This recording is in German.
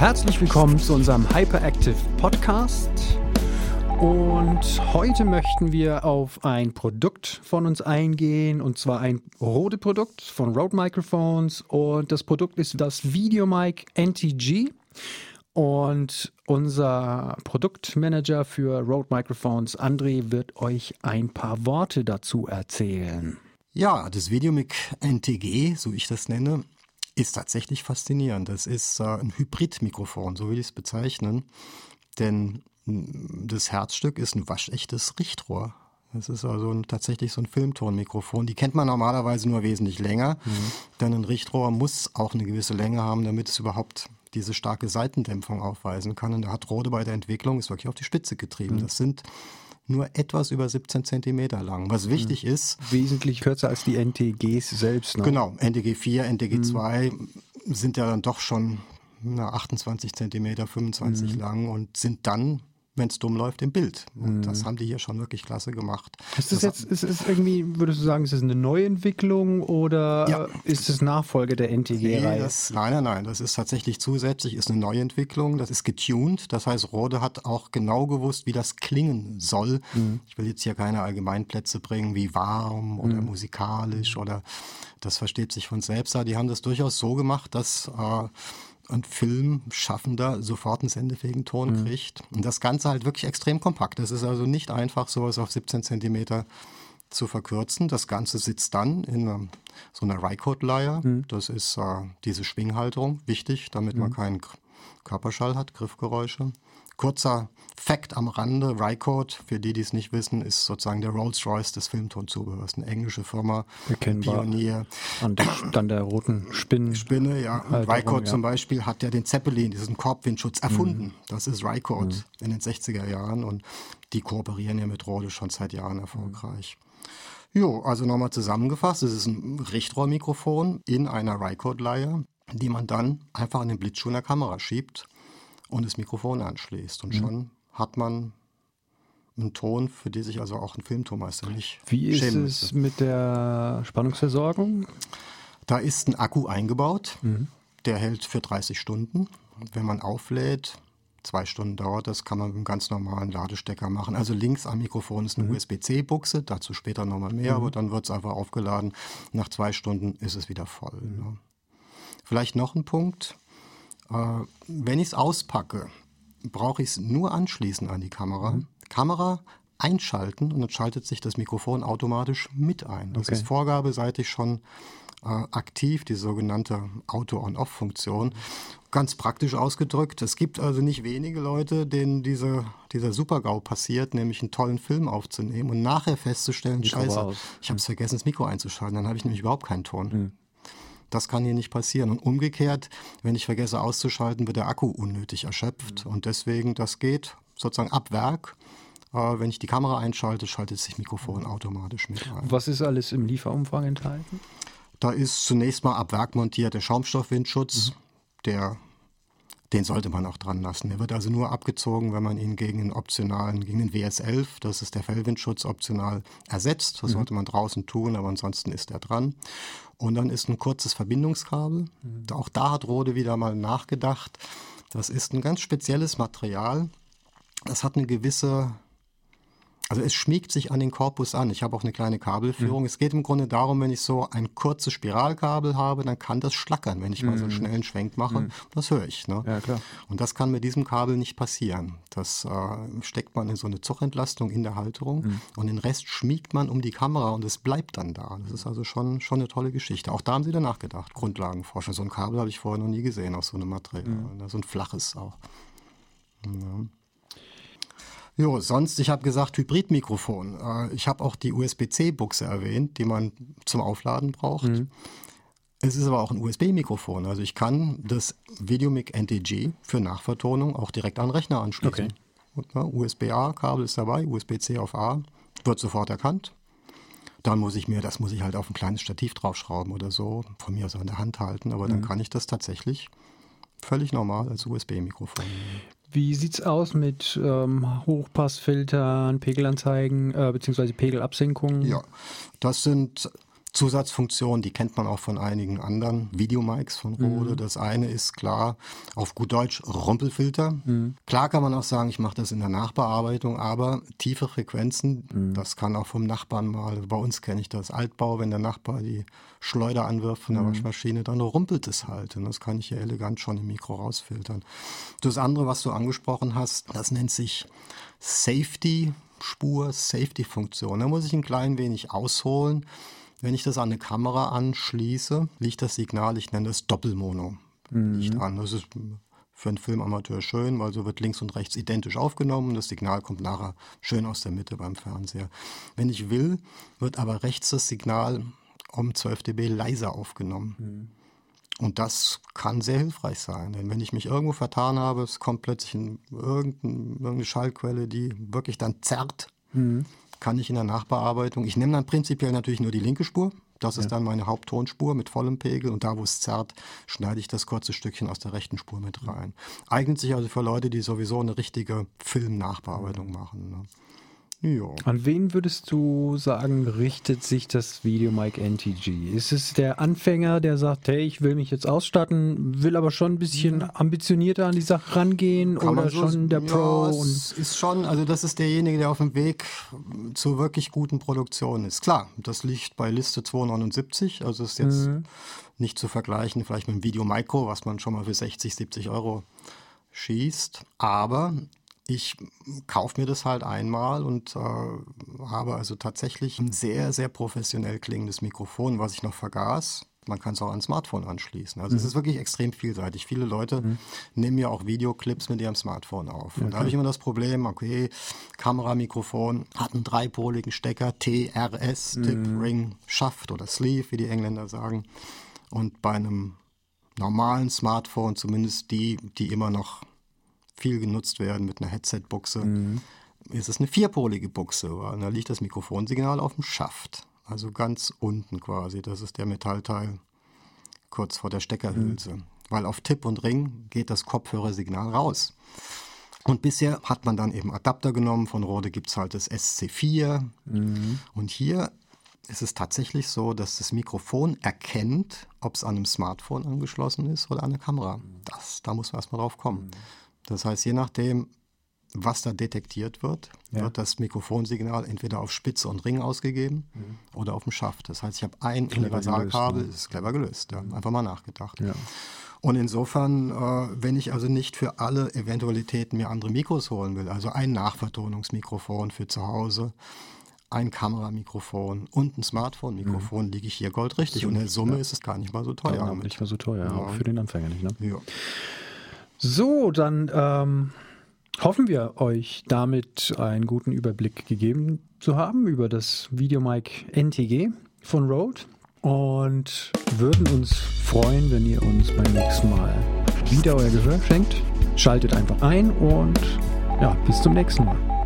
Herzlich willkommen zu unserem Hyperactive Podcast. Und heute möchten wir auf ein Produkt von uns eingehen, und zwar ein Rode-Produkt von Rode Microphones. Und das Produkt ist das VideoMic NTG. Und unser Produktmanager für Rode Microphones, André, wird euch ein paar Worte dazu erzählen. Ja, das VideoMic NTG, so ich das nenne, ist tatsächlich faszinierend. Das ist äh, ein Hybridmikrofon, so will ich es bezeichnen. Denn mm, das Herzstück ist ein waschechtes Richtrohr. Das ist also ein, tatsächlich so ein Filmtonmikrofon. Die kennt man normalerweise nur wesentlich länger, mhm. denn ein Richtrohr muss auch eine gewisse Länge haben, damit es überhaupt diese starke Seitendämpfung aufweisen kann. Und da hat Rode bei der Entwicklung ist wirklich auf die Spitze getrieben. Mhm. Das sind nur etwas über 17 Zentimeter lang. Was wichtig mhm. ist. Wesentlich kürzer als die NTGs selbst. Ne? Genau, NTG 4, NTG 2 mhm. sind ja dann doch schon na, 28 Zentimeter, 25 mhm. lang und sind dann wenn es dumm läuft, im Bild. Und mhm. das haben die hier schon wirklich klasse gemacht. Ist das, das jetzt, ist es irgendwie, würdest du sagen, ist es eine Neuentwicklung oder ja. ist es Nachfolge der NTG-Reihe? Nee, nein, nein, nein. Das ist tatsächlich zusätzlich, ist eine Neuentwicklung. Das ist getuned. Das heißt, Rode hat auch genau gewusst, wie das klingen soll. Mhm. Ich will jetzt hier keine Allgemeinplätze bringen, wie warm oder mhm. musikalisch oder das versteht sich von selbst. Die haben das durchaus so gemacht, dass äh, ein Filmschaffender sofort einen sendefähigen Ton mhm. kriegt. Und das Ganze halt wirklich extrem kompakt. Es ist also nicht einfach, sowas auf 17 Zentimeter zu verkürzen. Das Ganze sitzt dann in so einer Rycode-Leier. Mhm. Das ist äh, diese Schwinghalterung, wichtig, damit mhm. man keinen Körperschall hat, Griffgeräusche. Kurzer Fact am Rande, Rycode, für die, die es nicht wissen, ist sozusagen der Rolls-Royce des Filmtonzubehörs. Eine englische Firma, Erkennbar Pionier. An der, an der roten Spinne. Spinne, ja. Rycode ja. zum Beispiel hat ja den Zeppelin, diesen Korbwindschutz, erfunden. Mhm. Das ist Rycode mhm. in den 60er Jahren und die kooperieren ja mit Rode schon seit Jahren erfolgreich. Mhm. Jo, also nochmal zusammengefasst, es ist ein Richtrohrmikrofon in einer Rycode-Leihe, die man dann einfach an den Blitzschuh in der Kamera schiebt und das Mikrofon anschließt. Und mhm. schon hat man einen Ton, für den sich also auch ein Filmtonmeister nicht Wie ist es müsste. mit der Spannungsversorgung? Da ist ein Akku eingebaut, mhm. der hält für 30 Stunden. Wenn man auflädt, zwei Stunden dauert das, kann man mit einem ganz normalen Ladestecker machen. Also links am Mikrofon ist eine mhm. USB-C-Buchse, dazu später nochmal mehr, mhm. aber dann wird es einfach aufgeladen. Nach zwei Stunden ist es wieder voll. Mhm. Ne? Vielleicht noch ein Punkt. Äh, wenn ich es auspacke, brauche ich es nur anschließen an die Kamera. Mhm. Kamera einschalten und dann schaltet sich das Mikrofon automatisch mit ein. Das okay. ist Vorgabe, seit ich schon äh, aktiv, die sogenannte Auto-on-Off-Funktion. Ganz praktisch ausgedrückt, es gibt also nicht wenige Leute, denen diese, dieser Super-GAU passiert, nämlich einen tollen Film aufzunehmen und nachher festzustellen, Mikro scheiße, aus. ich habe es vergessen, das Mikro einzuschalten, dann habe ich nämlich überhaupt keinen Ton. Mhm. Das kann hier nicht passieren. Und umgekehrt, wenn ich vergesse auszuschalten, wird der Akku unnötig erschöpft. Mhm. Und deswegen, das geht sozusagen ab Werk. Äh, wenn ich die Kamera einschalte, schaltet sich Mikrofon automatisch mit ein. Was ist alles im Lieferumfang enthalten? Da ist zunächst mal ab Werk montiert der Schaumstoffwindschutz, mhm. der den sollte man auch dran lassen. Der wird also nur abgezogen, wenn man ihn gegen den optionalen, gegen den WS11, das ist der Fellwindschutz, optional ersetzt. Das mhm. sollte man draußen tun, aber ansonsten ist er dran. Und dann ist ein kurzes Verbindungskabel. Mhm. Auch da hat Rode wieder mal nachgedacht. Das ist ein ganz spezielles Material. Das hat eine gewisse also es schmiegt sich an den Korpus an. Ich habe auch eine kleine Kabelführung. Mhm. Es geht im Grunde darum, wenn ich so ein kurzes Spiralkabel habe, dann kann das schlackern, wenn ich mhm. mal so einen mhm. schnellen Schwenk mache. Mhm. Das höre ich. Ne? Ja, klar. Und das kann mit diesem Kabel nicht passieren. Das äh, steckt man in so eine Zugentlastung in der Halterung mhm. und den Rest schmiegt man um die Kamera und es bleibt dann da. Das ist also schon, schon eine tolle Geschichte. Auch da haben sie dann nachgedacht. Grundlagenforschung. So ein Kabel habe ich vorher noch nie gesehen aus so einem Material. Mhm. So ein flaches auch. Ja. Jo, sonst, ich habe gesagt Hybridmikrofon. Äh, ich habe auch die USB-C-Buchse erwähnt, die man zum Aufladen braucht. Mhm. Es ist aber auch ein USB-Mikrofon. Also ich kann das Videomic NTG für Nachvertonung auch direkt an den Rechner anschließen. Okay. USB-A-Kabel ist dabei, USB-C auf A, wird sofort erkannt. Dann muss ich mir, das muss ich halt auf ein kleines Stativ draufschrauben oder so, von mir aus an der Hand halten, aber mhm. dann kann ich das tatsächlich völlig normal als USB-Mikrofon. Wie sieht es aus mit ähm, Hochpassfiltern, Pegelanzeigen äh, bzw. Pegelabsenkungen? Ja, das sind Zusatzfunktionen, die kennt man auch von einigen anderen Videomics von Rode. Mhm. Das eine ist klar, auf gut Deutsch, Rumpelfilter. Mhm. Klar kann man auch sagen, ich mache das in der Nachbearbeitung, aber tiefe Frequenzen, mhm. das kann auch vom Nachbarn mal, bei uns kenne ich das, Altbau, wenn der Nachbar die Schleuder anwirft von der mhm. Waschmaschine, dann rumpelt es halt. Und das kann ich ja elegant schon im Mikro rausfiltern. Das andere, was du angesprochen hast, das nennt sich Safety. Spur Safety-Funktion. Da muss ich ein klein wenig ausholen. Wenn ich das an eine Kamera anschließe, liegt das Signal, ich nenne es Doppelmono, mhm. liegt an. Das ist für einen Filmamateur schön, weil so wird links und rechts identisch aufgenommen. Das Signal kommt nachher schön aus der Mitte beim Fernseher. Wenn ich will, wird aber rechts das Signal um 12 dB leiser aufgenommen. Mhm. Und das kann sehr hilfreich sein, denn wenn ich mich irgendwo vertan habe, es kommt plötzlich in irgendeine Schallquelle, die wirklich dann zerrt, mhm kann ich in der Nachbearbeitung, ich nehme dann prinzipiell natürlich nur die linke Spur, das ist ja. dann meine Haupttonspur mit vollem Pegel und da, wo es zerrt, schneide ich das kurze Stückchen aus der rechten Spur mit rein. Eignet sich also für Leute, die sowieso eine richtige Filmnachbearbeitung machen. Ne? Ja. An wen würdest du sagen, richtet sich das Video Mike NTG? Ist es der Anfänger, der sagt, hey, ich will mich jetzt ausstatten, will aber schon ein bisschen ambitionierter an die Sache rangehen Kann oder so, schon der Pro? Ja, es ist schon, also das ist derjenige, der auf dem Weg zur wirklich guten Produktion ist. Klar, das liegt bei Liste 279, also ist jetzt mhm. nicht zu vergleichen vielleicht mit dem Video Micro, was man schon mal für 60, 70 Euro schießt. Aber ich kaufe mir das halt einmal und äh, habe also tatsächlich ein sehr, sehr professionell klingendes Mikrofon, was ich noch vergaß. Man kann es auch an Smartphone anschließen. Also mhm. es ist wirklich extrem vielseitig. Viele Leute mhm. nehmen ja auch Videoclips mit ihrem Smartphone auf. Und okay. da habe ich immer das Problem, okay, Kameramikrofon hat einen dreipoligen Stecker, TRS, mhm. Tip, Ring, Schaft oder Sleeve, wie die Engländer sagen. Und bei einem normalen Smartphone, zumindest die, die immer noch viel genutzt werden mit einer Headset-Buchse, mhm. ist es eine vierpolige Buchse, da liegt das Mikrofonsignal auf dem Schaft. Also ganz unten quasi. Das ist der Metallteil kurz vor der Steckerhülse. Mhm. Weil auf Tipp und Ring geht das Kopfhörersignal raus. Und bisher hat man dann eben Adapter genommen. Von Rode gibt es halt das SC4. Mhm. Und hier ist es tatsächlich so, dass das Mikrofon erkennt, ob es an einem Smartphone angeschlossen ist oder an eine Kamera. Das, da muss man erstmal drauf kommen. Mhm. Das heißt, je nachdem, was da detektiert wird, ja. wird das Mikrofonsignal entweder auf Spitze und Ring ausgegeben mhm. oder auf dem Schaft. Das heißt, ich habe ein Universalkabel, ne? ist clever gelöst, ja. Mhm. einfach mal nachgedacht. Ja. Und insofern, äh, wenn ich also nicht für alle Eventualitäten mir andere Mikros holen will, also ein Nachvertonungsmikrofon für zu Hause, ein Kameramikrofon und ein Smartphone-Mikrofon, mhm. liege ich hier goldrichtig. Und in der Summe ist es gar nicht mal so teuer. Ja, nicht mal so teuer, auch für den Anfänger nicht. Ne? Ja. So, dann ähm, hoffen wir euch damit einen guten Überblick gegeben zu haben über das Videomic NTG von Rode und würden uns freuen, wenn ihr uns beim nächsten Mal wieder euer Gehör schenkt. Schaltet einfach ein und ja, bis zum nächsten Mal.